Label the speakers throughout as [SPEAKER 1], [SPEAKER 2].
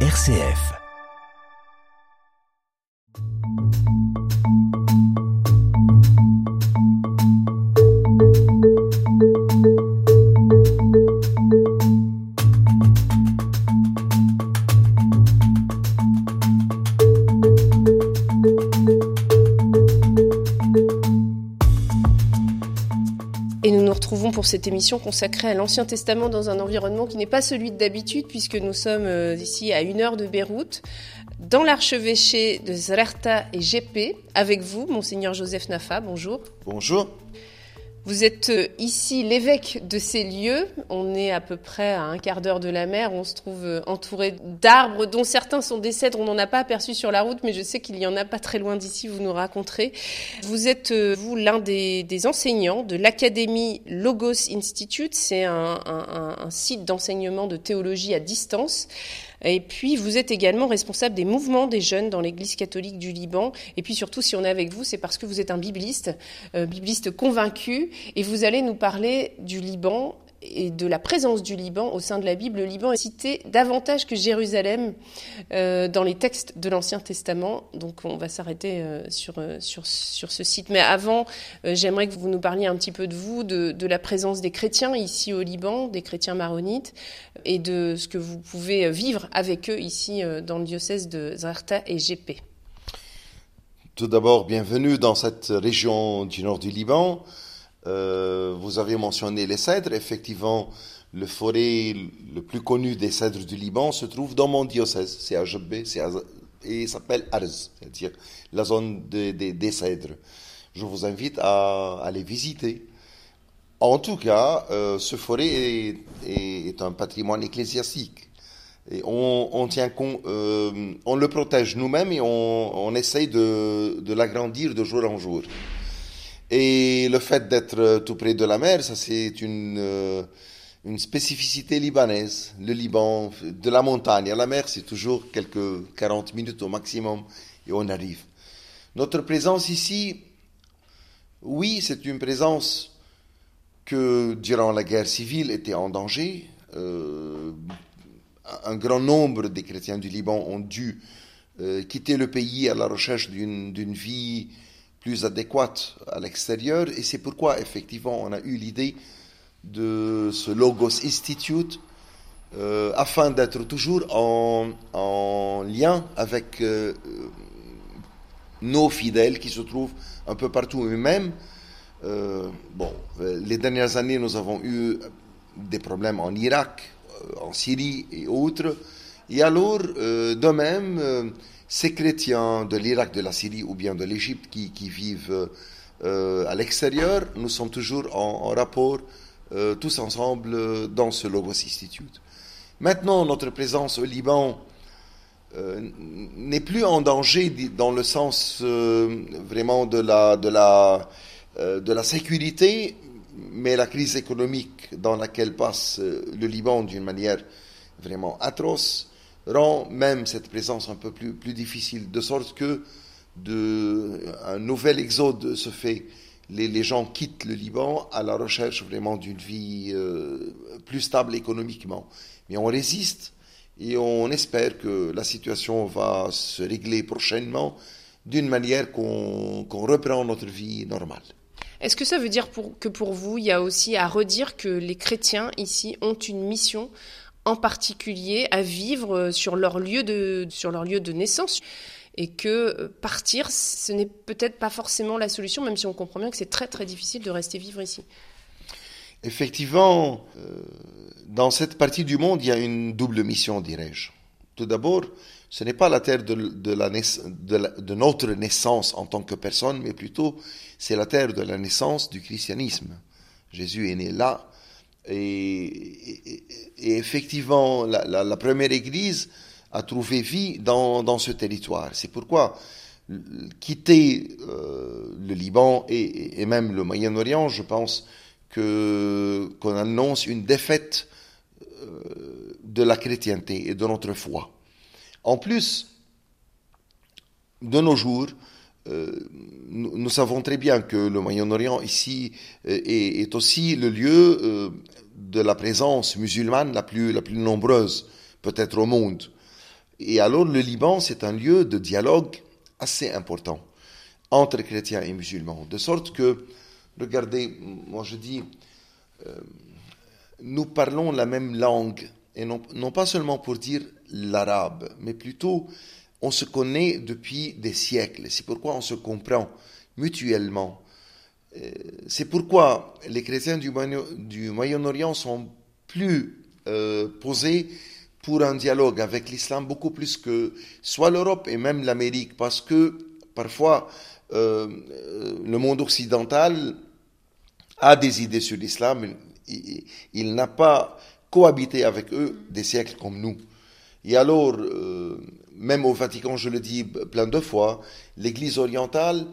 [SPEAKER 1] RCF.
[SPEAKER 2] Pour cette émission consacrée à l'Ancien Testament dans un environnement qui n'est pas celui d'habitude, puisque nous sommes euh, ici à une heure de Beyrouth, dans l'archevêché de Zrerta et GP, avec vous, Monseigneur Joseph Nafa. Bonjour.
[SPEAKER 3] Bonjour.
[SPEAKER 2] Vous êtes euh, ici l'évêque de ces lieux. On est à peu près à un quart d'heure de la mer. On se trouve euh, entouré d'arbres dont certains sont des cèdres. On n'en a pas aperçu sur la route, mais je sais qu'il y en a pas très loin d'ici. Vous nous raconterez. Vous êtes, euh, vous, l'un des, enseignants de l'Académie Logos Institute. C'est un site d'enseignement de théologie à distance. Et puis, vous êtes également responsable des mouvements des jeunes dans l'Église catholique du Liban. Et puis, surtout, si on est avec vous, c'est parce que vous êtes un bibliste, euh, bibliste convaincu, et vous allez nous parler du Liban et de la présence du Liban au sein de la Bible. Le Liban est cité davantage que Jérusalem euh, dans les textes de l'Ancien Testament. Donc on va s'arrêter euh, sur, euh, sur, sur ce site. Mais avant, j'aimerais que vous nous parliez un petit peu de vous, de, de, la présence des chrétiens ici au Liban, des chrétiens maronites, et de ce que vous pouvez vivre avec eux ici dans le diocèse de Zarta et GP.
[SPEAKER 3] Tout d'abord, bienvenue dans cette région du nord du Liban. Euh, vous avez mentionné les cèdres. Effectivement, le forêt le plus connu des cèdres du Liban se trouve dans mon diocèse. C'est à Jebbe, et s'appelle Arz, c'est-à-dire la zone de, de, des cèdres. Je vous invite à, à les visiter. En tout cas, euh, ce forêt est, un patrimoine ecclésiastique. Et on, euh, le protège nous-mêmes et on, essaye de l'agrandir de jour en jour. Et le fait d'être tout près de la mer, ça c'est une, euh, une spécificité libanaise. Le Liban, de la montagne à la mer, c'est toujours quelques 40 minutes au maximum et on arrive. Notre présence ici, oui, c'est une présence que durant la guerre civile était en danger. Euh, un grand nombre des chrétiens du Liban ont dû euh, quitter le pays à la recherche d'une vie plus adéquate à l'extérieur. Et c'est pourquoi, effectivement, on a eu l'idée de ce Logos Institute euh, afin d'être toujours en, en, lien avec euh, nos fidèles qui se trouvent un peu partout eux-mêmes. Euh, bon, les dernières années, nous avons eu des problèmes en Irak, en Syrie et autres. Et alors, de même, ces chrétiens de l'Irak, de la Syrie ou bien de l'Égypte qui, vivent euh, à l'extérieur, nous sommes toujours en, rapport tous ensemble dans ce Logos Institute. Maintenant, notre présence au Liban n'est plus en danger dans le sens vraiment de la sécurité, mais la crise économique dans laquelle passe le Liban d'une manière vraiment atroce rend même cette présence un peu plus, difficile, de sorte que un nouvel exode se fait. Les, gens quittent le Liban à la recherche vraiment d'une vie euh, plus stable économiquement. Mais on résiste et on espère que la situation va se régler prochainement d'une manière qu'on qu reprend notre vie normale.
[SPEAKER 2] Est-ce que ça veut dire pour, que pour vous, il y a aussi à redire que les chrétiens ici ont une mission en particulier à vivre sur leur lieu de, sur leur lieu de naissance et que partir, ce n'est peut-être pas forcément la solution, même si on comprend bien que c'est très très difficile de rester vivre ici.
[SPEAKER 3] Effectivement, euh, dans cette partie du monde, il y a une double mission, dirais-je. Tout d'abord, ce n'est pas la terre de, la, de, notre naissance en tant que personne, mais plutôt c'est la terre de la naissance du christianisme. Jésus est né là, et, effectivement, la, première église a trouvé vie dans, dans ce territoire. C'est pourquoi quitter euh, le Liban et, et même le Moyen-Orient, je pense que qu'on annonce une défaite euh, de la chrétienté et de notre foi. En plus, de nos jours, nous, nous, savons très bien que le Moyen-Orient ici euh, est, aussi le lieu euh, de la présence musulmane la plus, la plus nombreuse, peut-être au monde. Et alors le Liban, c'est un lieu de dialogue assez important entre chrétiens et musulmans. De sorte que, regardez, moi je dis, euh, nous parlons la même langue, et non pas seulement pour dire l'arabe, mais plutôt on se connaît depuis des siècles. C'est pourquoi on se comprend mutuellement. Euh, c'est pourquoi les chrétiens du, Moyen-Orient sont plus euh, posés pour un dialogue avec l'islam beaucoup plus que soit l'Europe et même l'Amérique, parce que parfois euh, le monde occidental a des idées sur l'islam, il, n'a pas cohabité avec eux des siècles comme nous. Et alors, même au Vatican, je le dis plein de fois, l'Église orientale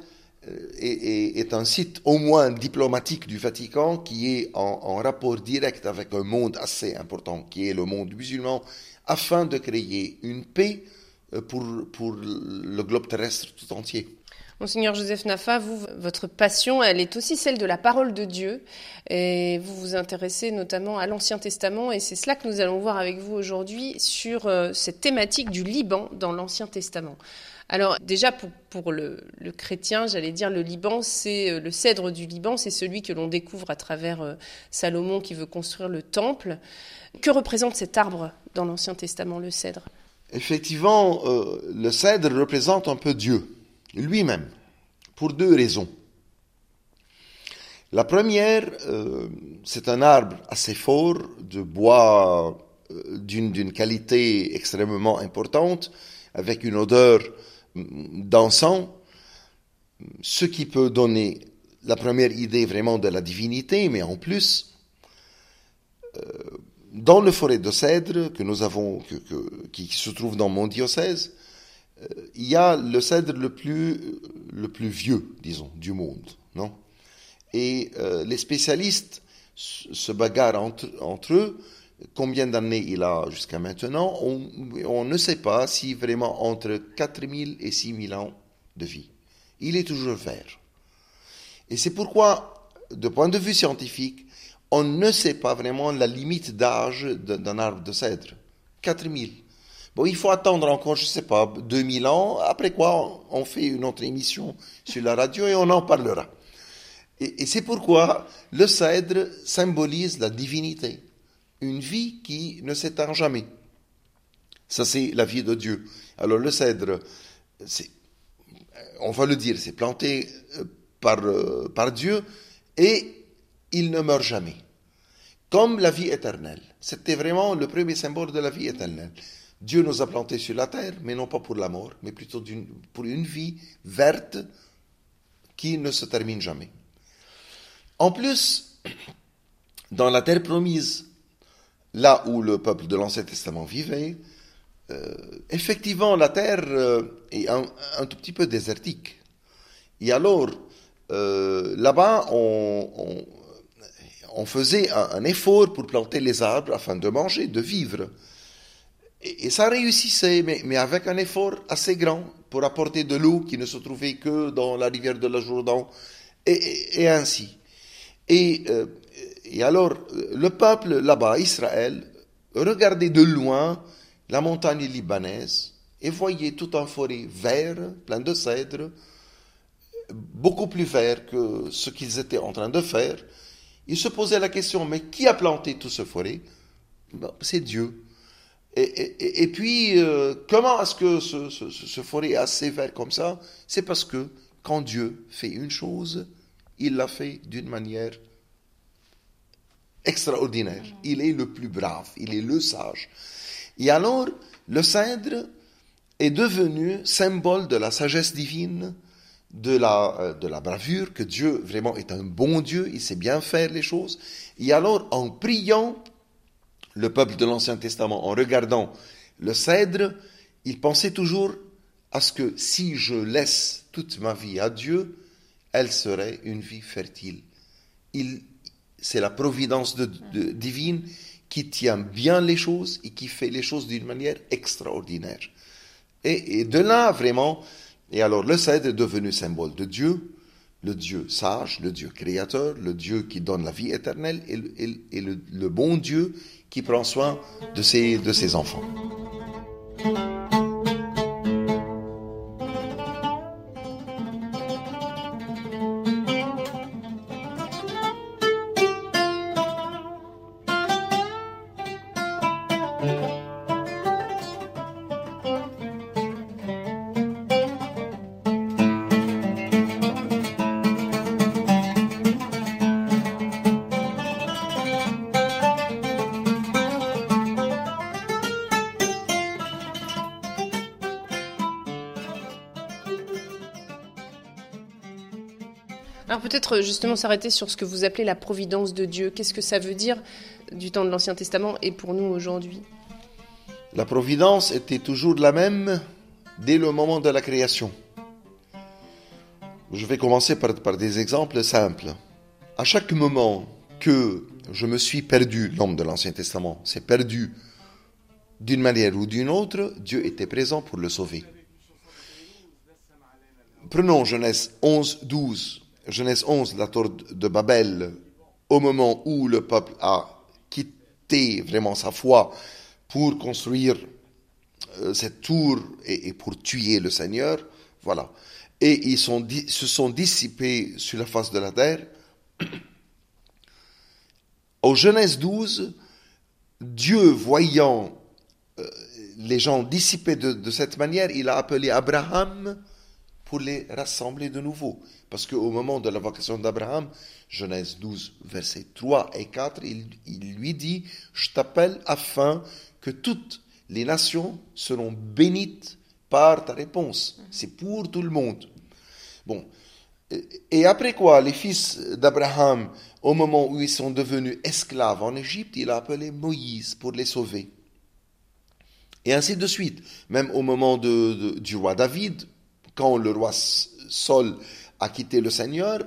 [SPEAKER 3] euh, est, un site au moins diplomatique du Vatican qui est en, rapport direct avec un monde assez important, qui est le monde musulman, afin de créer une paix euh, pour, pour le globe terrestre tout entier.
[SPEAKER 2] Monseigneur Joseph Nafa, votre passion, elle est aussi celle de la parole de Dieu. Et vous vous intéressez notamment à l'Ancien Testament. Et c'est cela que nous allons voir avec vous aujourd'hui sur euh, cette thématique du Liban dans l'Ancien Testament. Alors déjà, pour, le, chrétien, j'allais dire, le Liban, c'est euh, le cèdre du Liban, c'est celui que l'on découvre à travers euh, Salomon qui veut construire le temple. Que représente cet arbre dans l'Ancien Testament, le cèdre?
[SPEAKER 3] Effectivement, le cèdre représente un peu Dieu lui-même, pour deux raisons. La première, euh, c'est un arbre assez fort, de bois euh, d'une qualité extrêmement importante, avec une odeur mm, d'encens, ce qui peut donner la première idée vraiment de la divinité, mais en plus, euh, dans le forêt de cèdre que nous avons, qui se trouve dans mon diocèse, il y a le cèdre le plus, le plus vieux, disons, du monde, non? Et euh, les spécialistes se bagarrent entre, eux. Combien d'années il a jusqu'à maintenant on, on, ne sait pas si vraiment entre 4000 et 6000 ans de vie. Il est toujours vert. Et c'est pourquoi, de point de vue scientifique, on ne sait pas vraiment la limite d'âge d'un arbre de cèdre. 4000. Bon, il faut attendre encore, je ne sais pas, 2000 ans, après quoi on fait une autre émission sur la radio et on en parlera. Et, c'est pourquoi le cèdre symbolise la divinité, une vie qui ne s'éteint jamais. Ça, c'est la vie de Dieu. Alors le cèdre, on va le dire, c'est planté euh, par, euh, par Dieu et il ne meurt jamais. Comme la vie éternelle. C'était vraiment le premier symbole de la vie éternelle. Dieu nous a plantés sur la terre, mais non pas pour la mort, mais plutôt pour une vie verte qui ne se termine jamais. En plus, dans la terre promise, là où le peuple de l'Ancien Testament vivait, euh, effectivement, la terre euh, est un, tout petit peu désertique. Et alors, euh, là-bas, on, faisait un, effort pour planter les arbres afin de manger, de vivre. Et, ça réussissait, mais, avec un effort assez grand pour apporter de l'eau qui ne se trouvait que dans la rivière de la Jourdain, et, ainsi. Et, euh, et alors, le peuple là-bas, Israël, regardait de loin la montagne libanaise et voyait tout un forêt vert, plein de cèdres, beaucoup plus vert que ce qu'ils étaient en train de faire. Ils se posaient la question, mais qui a planté tout ce forêt? C'est Dieu. Et, puis, euh, comment est-ce que ce, forêt est assez vert comme ça? C'est parce que quand Dieu fait une chose, il l'a fait d'une manière extraordinaire. Il est le plus brave, il est le sage. Et alors, le cèdre est devenu symbole de la sagesse divine, de la, euh, de la bravure, que Dieu vraiment est un bon Dieu, il sait bien faire les choses. Et alors, en priant, le peuple de l'Ancien Testament, en regardant le cèdre, il pensait toujours à ce que si je laisse toute ma vie à Dieu, elle serait une vie fertile. c'est la providence divine qui tient bien les choses et qui fait les choses d'une manière extraordinaire. Et, de là, vraiment, et alors le cèdre est devenu symbole de Dieu, le Dieu sage, le Dieu créateur, le Dieu qui donne la vie éternelle et, le, bon Dieu qui prend soin de ses, enfants.
[SPEAKER 2] Peut-être justement s'arrêter sur ce que vous appelez la providence de Dieu. Qu'est-ce que ça veut dire du temps de l'Ancien Testament et pour nous aujourd'hui?
[SPEAKER 3] La providence était toujours la même dès le moment de la création. Je vais commencer par, par des exemples simples. À chaque moment que je me suis perdu, l'homme de l'Ancien Testament s'est perdu d'une manière ou d'une autre, Dieu était présent pour le sauver. Prenons Genèse 11, 12. Genèse 11, la tour de Babel, au moment où le peuple a quitté vraiment sa foi pour construire euh, cette tour et, pour tuer le Seigneur, voilà. Et ils se sont dissipés sur la face de la terre. Au Genèse 12, Dieu, voyant euh, les gens dissipés de cette manière, il a appelé Abraham pour les rassembler de nouveau. Parce qu'au moment de la vocation d'Abraham, Genèse 12, versets 3 et 4, il, lui dit, je t'appelle afin que toutes les nations seront bénites par ta réponse. C'est pour tout le monde. Bon. Et après quoi, les fils d'Abraham, au moment où ils sont devenus esclaves en Égypte, il a appelé Moïse pour les sauver. Et ainsi de suite. Même au moment du roi David, quand le roi Saul a quitté le Seigneur,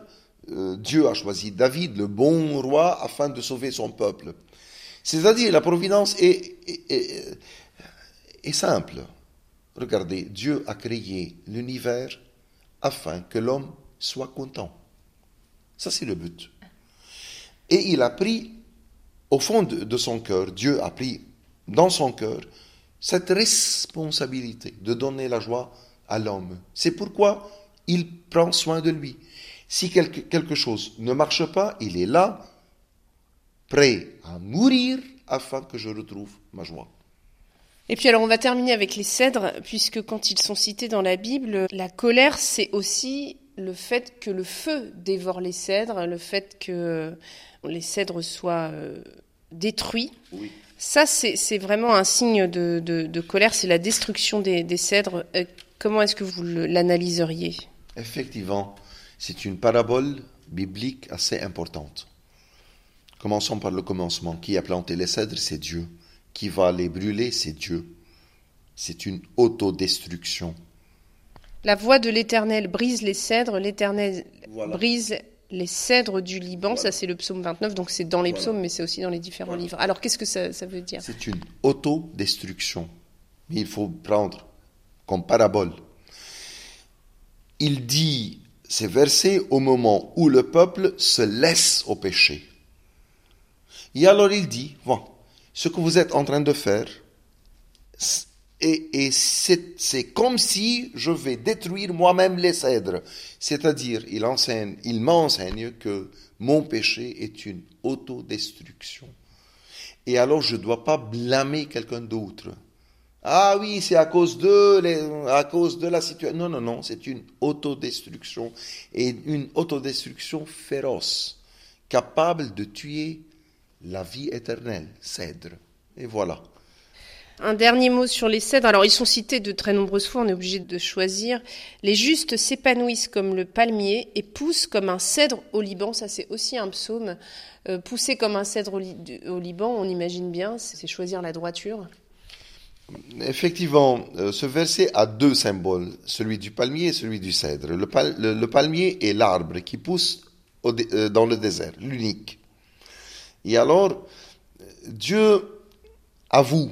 [SPEAKER 3] euh, Dieu a choisi David, le bon roi, afin de sauver son peuple. C'est-à-dire, la providence est, simple. Regardez, Dieu a créé l'univers afin que l'homme soit content. Ça, c'est le but. Et il a pris, au fond de, de son cœur, Dieu a pris dans son cœur cette responsabilité de donner la joie à l'homme. C'est pourquoi il prend soin de lui. Si quelque, quelque chose ne marche pas, il est là, prêt à mourir afin que je retrouve ma joie.
[SPEAKER 2] Et puis alors on va terminer avec les cèdres, puisque quand ils sont cités dans la Bible, la colère, c'est aussi le fait que le feu dévore les cèdres, le fait que les cèdres soient euh, détruits.
[SPEAKER 3] Oui.
[SPEAKER 2] Ça, c'est vraiment un signe de, de, de colère, c'est la destruction des, des cèdres. Comment est-ce que vous l'analyseriez?
[SPEAKER 3] Effectivement, c'est une parabole biblique assez importante. Commençons par le commencement. Qui a planté les cèdres? C'est Dieu. Qui va les brûler? C'est Dieu. C'est une autodestruction.
[SPEAKER 2] La voix de l'Éternel brise les cèdres, l'Éternel voilà. brise les cèdres du Liban, voilà. ça c'est le psaume 29, donc c'est dans les voilà. psaumes, mais c'est aussi dans les différents livres. Alors qu'est-ce que ça, ça veut dire?
[SPEAKER 3] C'est une autodestruction. Mais il faut prendre comme parabole. Il dit ces versets au moment où le peuple se laisse au péché. Et alors il dit, bon, ce que vous êtes en train de faire, et, et c'est comme si je vais détruire moi-même les cèdres. C'est-à-dire, il enseigne, il m'enseigne que mon péché est une autodestruction. Et alors, je ne dois pas blâmer quelqu'un d'autre. Ah oui, c'est à cause de, les, à cause de la situation. Non, non, non, c'est une autodestruction et une autodestruction féroce, capable de tuer la vie éternelle, cèdre. Et voilà.
[SPEAKER 2] Un dernier mot sur les cèdres. Alors, ils sont cités de très nombreuses fois, on est obligé de choisir. Les justes s'épanouissent comme le palmier et poussent comme un cèdre au Liban. Ça, c'est aussi un psaume. Euh, pousser comme un cèdre au, li au Liban, on imagine bien, c'est choisir la droiture.
[SPEAKER 3] Effectivement, euh, ce verset a deux symboles, celui du palmier et celui du cèdre. Le, pal le, le palmier est l'arbre qui pousse euh, dans le désert, l'unique. Et alors, Dieu avoue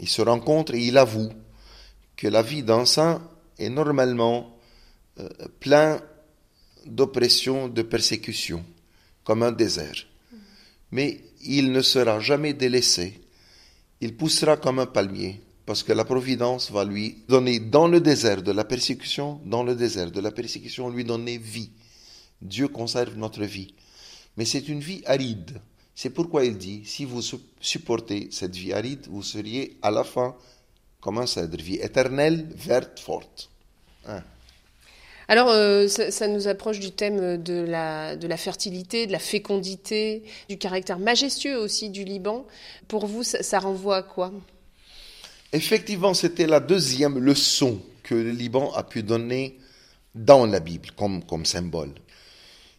[SPEAKER 3] il se rencontre et il avoue que la vie d'un saint est normalement euh, plein d'oppression, de persécution, comme un désert. Mais il ne sera jamais délaissé. Il poussera comme un palmier, parce que la providence va lui donner dans le désert de la persécution, dans le désert de la persécution, lui donner vie. Dieu conserve notre vie. Mais c'est une vie aride, C'est pourquoi il dit, si vous supportez cette vie aride, vous seriez à la fin comme un cèdre, vie éternelle, verte, forte. Hein.
[SPEAKER 2] Alors, euh, ça, nous approche du thème de la, fertilité, de la fécondité, du caractère majestueux aussi du Liban. Pour vous, ça, renvoie à quoi?
[SPEAKER 3] Effectivement, c'était la deuxième leçon que le Liban a pu donner dans la Bible comme symbole.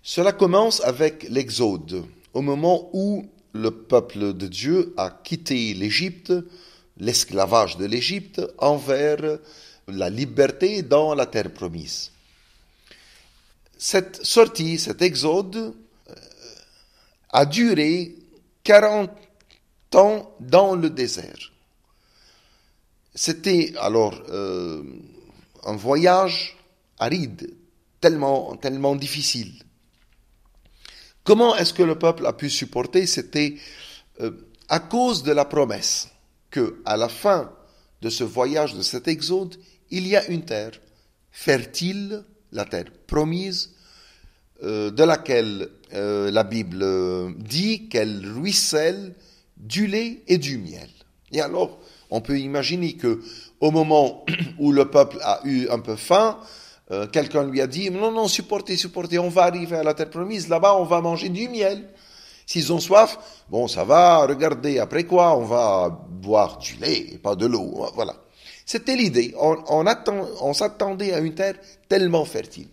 [SPEAKER 3] Cela commence avec l'Exode, au moment où le peuple de Dieu a quitté l'Égypte, l'esclavage de l'Égypte, envers la liberté dans la terre promise cette sortie, cet exode, euh, a duré 40 ans dans le désert. C'était alors euh, un voyage aride, tellement, difficile. Comment est-ce que le peuple a pu supporter? C'était euh, à cause de la promesse que, à la fin de ce voyage, de cet exode, il y a une terre fertile, la terre promise, euh, de laquelle euh, la Bible dit qu'elle ruisselle du lait et du miel. Et alors, on peut imaginer que au moment où le peuple a eu un peu faim, euh, quelqu'un lui a dit non, non, supportez, supportez, on va arriver à la terre promise, là-bas on va manger du miel. S'ils ont soif, bon, ça va, regardez, après quoi, on va boire du lait et pas de l'eau. Voilà. C'était l'idée. On, s'attendait à une terre tellement fertile.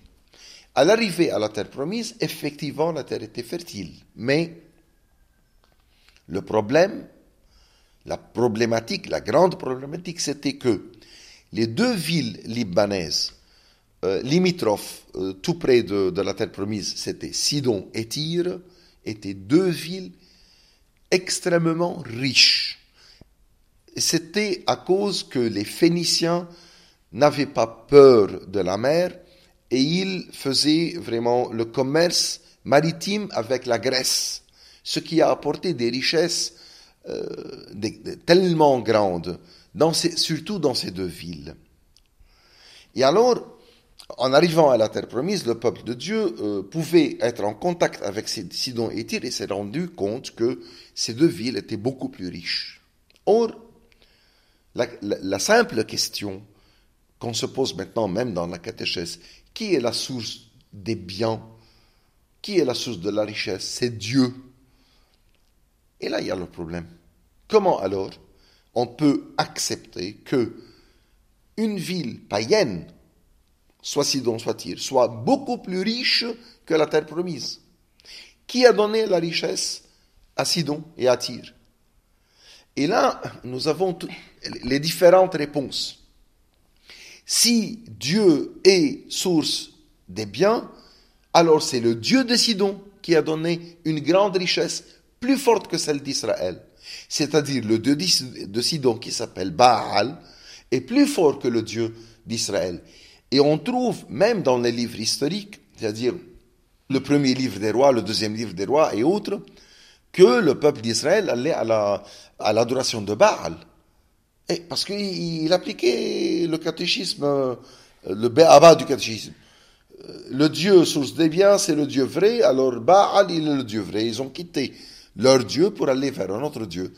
[SPEAKER 3] À l'arrivée à la terre promise, effectivement, la terre était fertile. Mais le problème, la problématique, la grande problématique, c'était que les deux villes libanaises euh, limitrophes, euh, tout près de, de, la terre promise, c'était Sidon et Tyr, étaient deux villes extrêmement riches. C'était à cause que les Phéniciens n'avaient pas peur de la mer et il faisait vraiment le commerce maritime avec la Grèce, ce qui a apporté des richesses euh, tellement grandes, dans surtout dans ces deux villes. Et alors, en arrivant à la terre promise, le peuple de Dieu euh, pouvait être en contact avec Sidon et Tyr et s'est rendu compte que ces deux villes étaient beaucoup plus riches. Or, la simple question qu'on se pose maintenant même dans la catéchèse, qui est la source des biens? Qui est la source de la richesse? C'est Dieu. Et là, il y a le problème. Comment alors on peut accepter que une ville païenne, soit Sidon, soit Tyr, soit beaucoup plus riche que la terre promise Qui a donné la richesse à Sidon et à Tyr Et là, nous avons les différentes réponses. Si Dieu est source des biens, alors c'est le Dieu de Sidon qui a donné une grande richesse plus forte que celle d'Israël. C'est-à-dire le Dieu de Sidon qui s'appelle Baal est plus fort que le Dieu d'Israël. Et on trouve même dans les livres historiques, c'est-à-dire le premier livre des rois, le deuxième livre des rois et autres, que le peuple d'Israël allait à l'adoration de Baal. Parce qu'il appliquait le catéchisme, euh, le béaba du catéchisme. Euh, le Dieu source des biens, c'est le Dieu vrai, alors Baal, il est le Dieu vrai. Ils ont quitté leur Dieu pour aller vers un autre Dieu.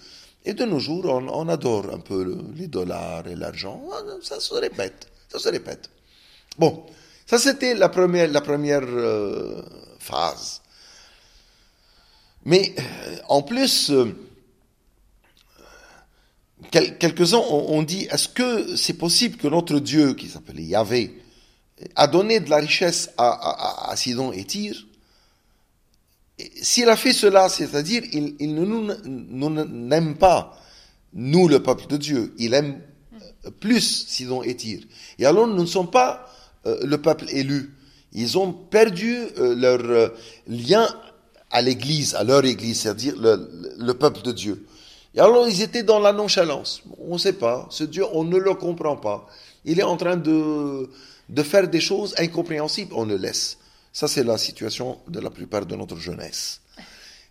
[SPEAKER 3] Et de nos jours, on, adore un peu les dollars et l'argent. Ça se répète, ça se répète. Bon, ça c'était la première, la première euh, phase. Mais en plus, quelques-uns ont, dit, est-ce que c'est possible que notre Dieu, qui s'appelait Yahvé, a donné de la richesse à, Sidon et Tyr? S'il a fait cela, c'est-à-dire il, ne nous n'aime pas, nous le peuple de Dieu, il aime plus Sidon et Tyr. Et alors nous ne sommes pas euh, le peuple élu. Ils ont perdu euh, leur euh, lien à l'Église, à leur Église, c'est-à-dire le peuple de Dieu. Et alors ils étaient dans la nonchalance. On ne sait pas, ce Dieu, on ne le comprend pas. Il est en train de, de faire des choses incompréhensibles, on le laisse. Ça, c'est la situation de la plupart de notre jeunesse.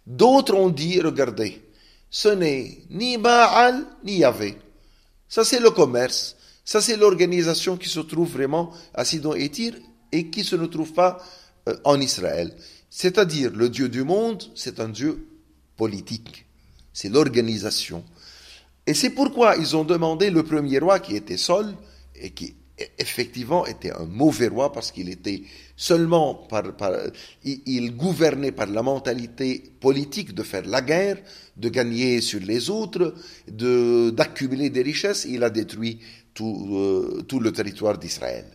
[SPEAKER 3] D'autres ont dit, regardez, ce n'est ni Baal ni Yahvé. Ça, c'est le commerce. Ça, c'est l'organisation qui se trouve vraiment à Sidon et Tyr et qui ne se trouve pas euh, en Israël. C'est-à-dire, le Dieu du monde, c'est un Dieu politique, c'est l'organisation. Et c'est pourquoi ils ont demandé le premier roi qui était Saul, et qui effectivement était un mauvais roi parce qu'il était seulement il, gouvernait par la mentalité politique de faire la guerre, de gagner sur les autres, d'accumuler des richesses. Il a détruit tout, euh, tout le territoire d'Israël.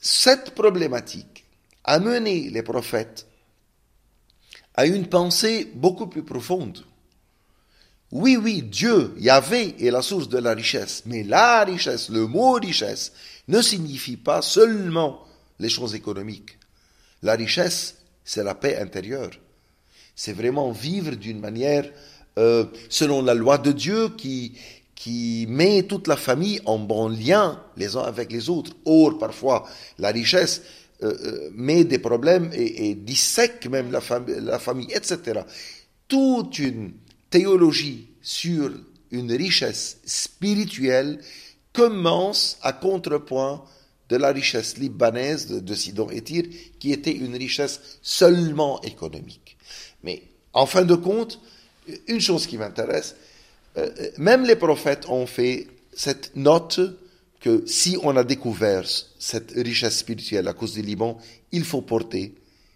[SPEAKER 3] Cette problématique a mené les prophètes à une pensée beaucoup plus profonde. Oui, oui, Dieu, Yahvé, est la source de la richesse, mais la richesse, le mot richesse, ne signifie pas seulement les choses économiques. La richesse, c'est la paix intérieure. C'est vraiment vivre d'une manière euh, selon la loi de Dieu qui, qui met toute la famille en bon lien les uns avec les autres. Or, parfois, la richesse euh, euh, met des problèmes et, dissèque même la, la famille, etc. Toute une théologie sur une richesse spirituelle commence à contrepoint de la richesse libanaise de, Sidon et Tyr, qui était une richesse seulement économique. Mais en fin de compte, une chose qui m'intéresse, euh, même les prophètes ont fait cette note que si on a découvert cette richesse spirituelle à cause du Liban, il faut porter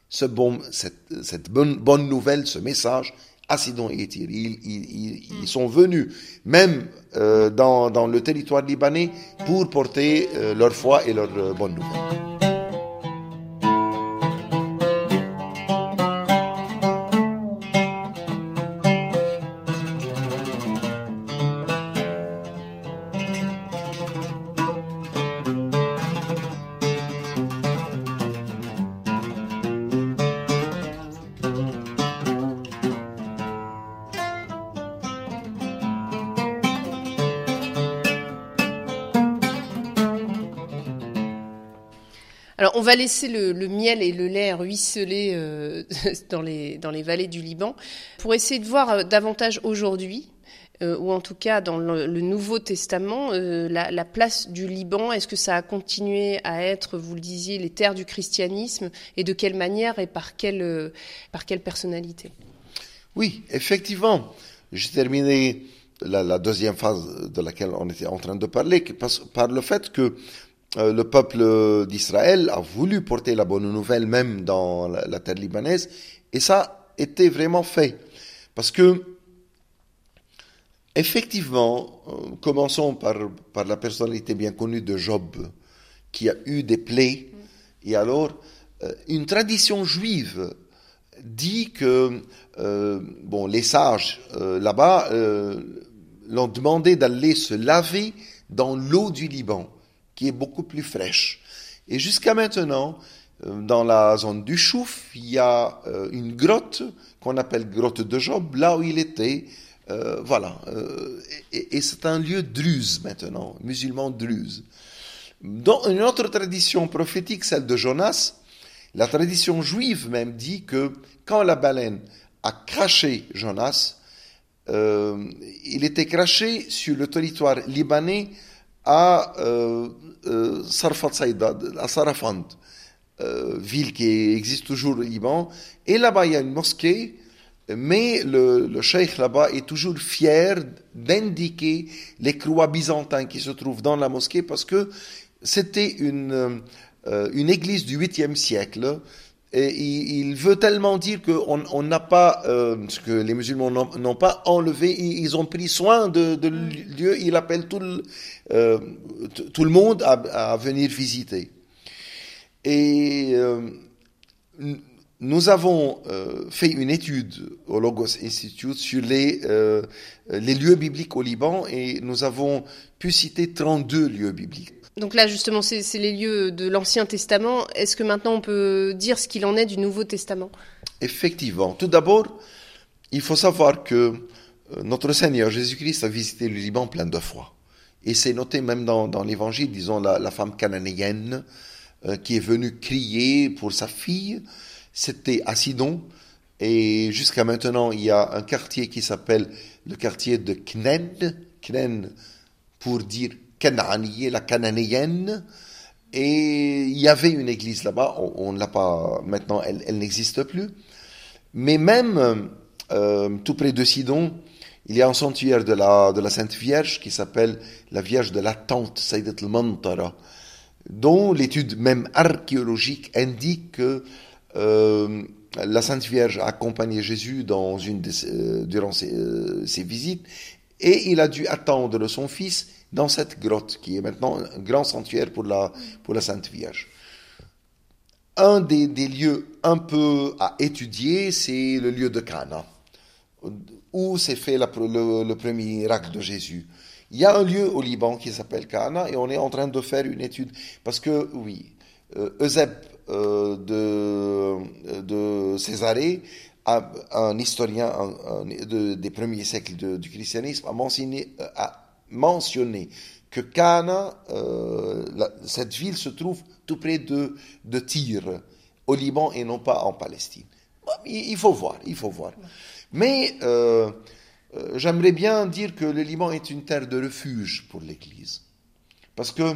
[SPEAKER 3] ce bon, cette, bonne, bonne nouvelle, ce message à Sidon et Tyr. Ils, sont venus même euh, dans, dans, le territoire libanais pour porter euh, leur foi et leur bonne nouvelle.
[SPEAKER 2] On va laisser le, miel et le lait ruisseler euh, dans, les, dans les vallées du Liban pour essayer de voir euh, davantage aujourd'hui, euh, ou en tout cas dans le, Nouveau Testament, la, place du Liban. Est-ce que ça a continué à être, vous le disiez, les terres du christianisme et de quelle manière et par quelle, par quelle personnalité?
[SPEAKER 3] Oui, effectivement. J'ai terminé la, la, deuxième phase de laquelle on était en train de parler par le fait que euh, le peuple d'Israël a voulu porter la bonne nouvelle même dans la, terre libanaise, et ça était vraiment fait. Parce que, effectivement, euh, commençons par, la personnalité bien connue de Job, qui a eu des plaies, et alors, euh, une tradition juive dit que bon, les sages là-bas l'ont demandé d'aller se laver dans l'eau du Liban qui est beaucoup plus fraîche. Et jusqu'à maintenant, euh, dans la zone du Chouf, il y a euh, une grotte qu'on appelle grotte de Job, là où il était. Euh, voilà. et, c'est un lieu druze maintenant, musulman druze. Dans une autre tradition prophétique, celle de Jonas, la tradition juive même dit que quand la baleine a craché Jonas, il était craché sur le territoire libanais à euh, euh, Sarfat Saïda, à Sarafand, euh, ville qui existe toujours au Liban. Et là-bas, il y a une mosquée, mais le, cheikh là-bas est toujours fier d'indiquer les croix byzantins qui se trouvent dans la mosquée parce que c'était une, une église du 8e siècle et il, veut tellement dire qu'on n'a pas, euh, ce que les musulmans n'ont pas enlevé, ils, ont pris soin de, de lieu, il appelle tout le, euh, tout le monde à, venir visiter. Et euh, nous avons fait une étude au Logos Institute sur les, les lieux bibliques au Liban et nous avons pu citer 32 lieux bibliques.
[SPEAKER 2] Donc là, justement, c'est les lieux de l'Ancien Testament. Est-ce que maintenant on peut dire ce qu'il en est du Nouveau Testament?
[SPEAKER 3] Effectivement. Tout d'abord, il faut savoir que euh, notre Seigneur Jésus-Christ a visité le Liban plein de fois. Et c'est noté même dans, l'Évangile, disons, la, femme cananéenne euh, qui est venue crier pour sa fille. C'était à Sidon. Et jusqu'à maintenant, il y a un quartier qui s'appelle le quartier de Knen. Knen pour dire la cananéenne. Et il y avait une église là-bas, on ne l'a pas, maintenant elle, n'existe plus. Mais même euh, tout près de Sidon, il y a un sanctuaire de la, Sainte Vierge qui s'appelle la Vierge de la Tente, Sayyidat al-Mantara, dont l'étude même archéologique indique que euh, la Sainte Vierge a accompagné Jésus dans une euh, durant ses, visites et il a dû attendre son fils dans cette grotte qui est maintenant un grand sanctuaire pour la, pour la Sainte Vierge. Un des, des lieux un peu à étudier, c'est le lieu de Cana où s'est fait le, premier miracle de Jésus. Il y a un lieu au Liban qui s'appelle Cana et on est en train de faire une étude. Parce que, oui, euh, euh de, de Césarée, un historien des premiers siècles du christianisme, a mentionné, euh, a mentionné que Cana, euh, cette ville se trouve tout près de, de Tyr, au Liban et non pas en Palestine. il faut voir, il faut voir. Mais euh, euh, j'aimerais bien dire que le Liban est une terre de refuge pour l'Église. Parce que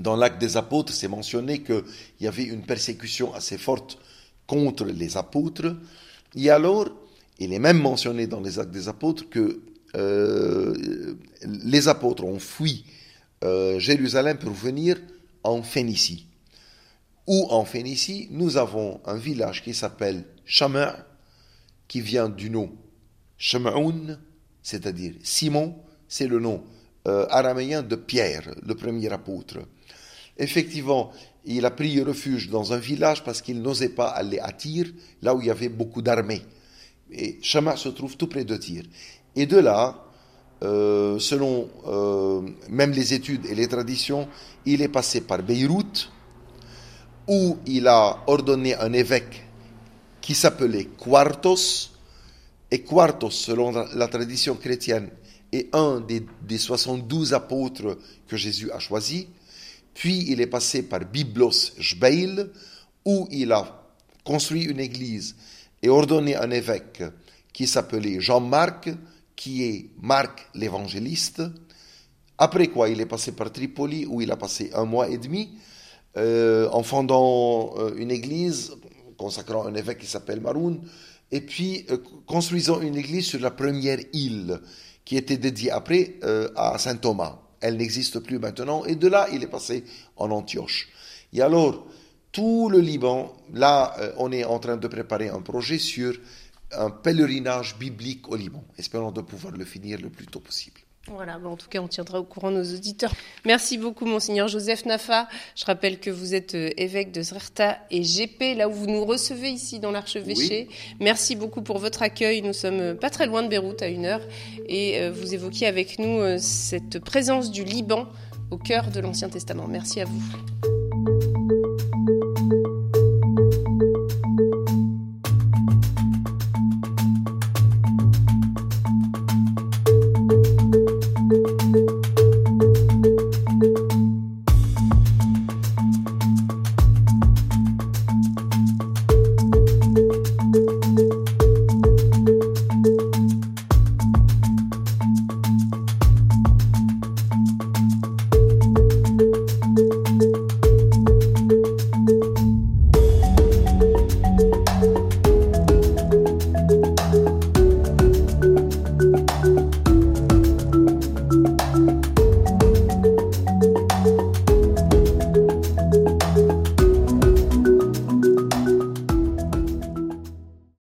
[SPEAKER 3] dans l'acte des apôtres, c'est mentionné qu'il y avait une persécution assez forte contre les apôtres. Et alors, il est même mentionné dans les actes des apôtres que les apôtres ont fui Jérusalem pour venir en Phénicie. Ou en Phénicie, nous avons un village qui s'appelle Chameur, qui vient du nom Shamaoun, c'est-à-dire Simon, c'est le nom euh, araméen de Pierre, le premier apôtre. Effectivement, il a pris refuge dans un village parce qu'il n'osait pas aller à Tyr, là où il y avait beaucoup d'armées. Et Shama se trouve tout près de Tyr. Et de là, euh, selon euh, même les études et les traditions, il est passé par Beyrouth, où il a ordonné un évêque qui s'appelait Quartos. Et Quartos, selon la tradition chrétienne, est un des, des 72 apôtres que Jésus a choisis. Puis il est passé par Biblos Jbeil, où il a construit une église et ordonné un évêque qui s'appelait Jean-Marc, qui est Marc l'évangéliste. Après quoi, il est passé par Tripoli, où il a passé un mois et demi, euh, en fondant euh, une église consacrant un évêque qui s'appelle Maroun, et puis euh, construisant une église sur la première île qui était dédiée après à Saint Thomas. Elle n'existe plus maintenant, et de là, il est passé en Antioche. Et alors, tout le Liban, là, on est en train de préparer un projet sur un pèlerinage biblique au Liban, espérant de pouvoir le finir le plus tôt possible.
[SPEAKER 2] Voilà, en tout cas, on tiendra au courant nos auditeurs. Merci beaucoup, Monseigneur Joseph Nafa. Je rappelle que vous êtes euh, évêque de Zrerta et GP, là où vous nous recevez ici dans l'archevêché. Merci beaucoup pour votre accueil. Nous sommes euh, pas très loin de Beyrouth, à une heure, et euh, vous évoquiez avec nous cette présence du Liban au cœur de l'Ancien Testament. Merci à vous.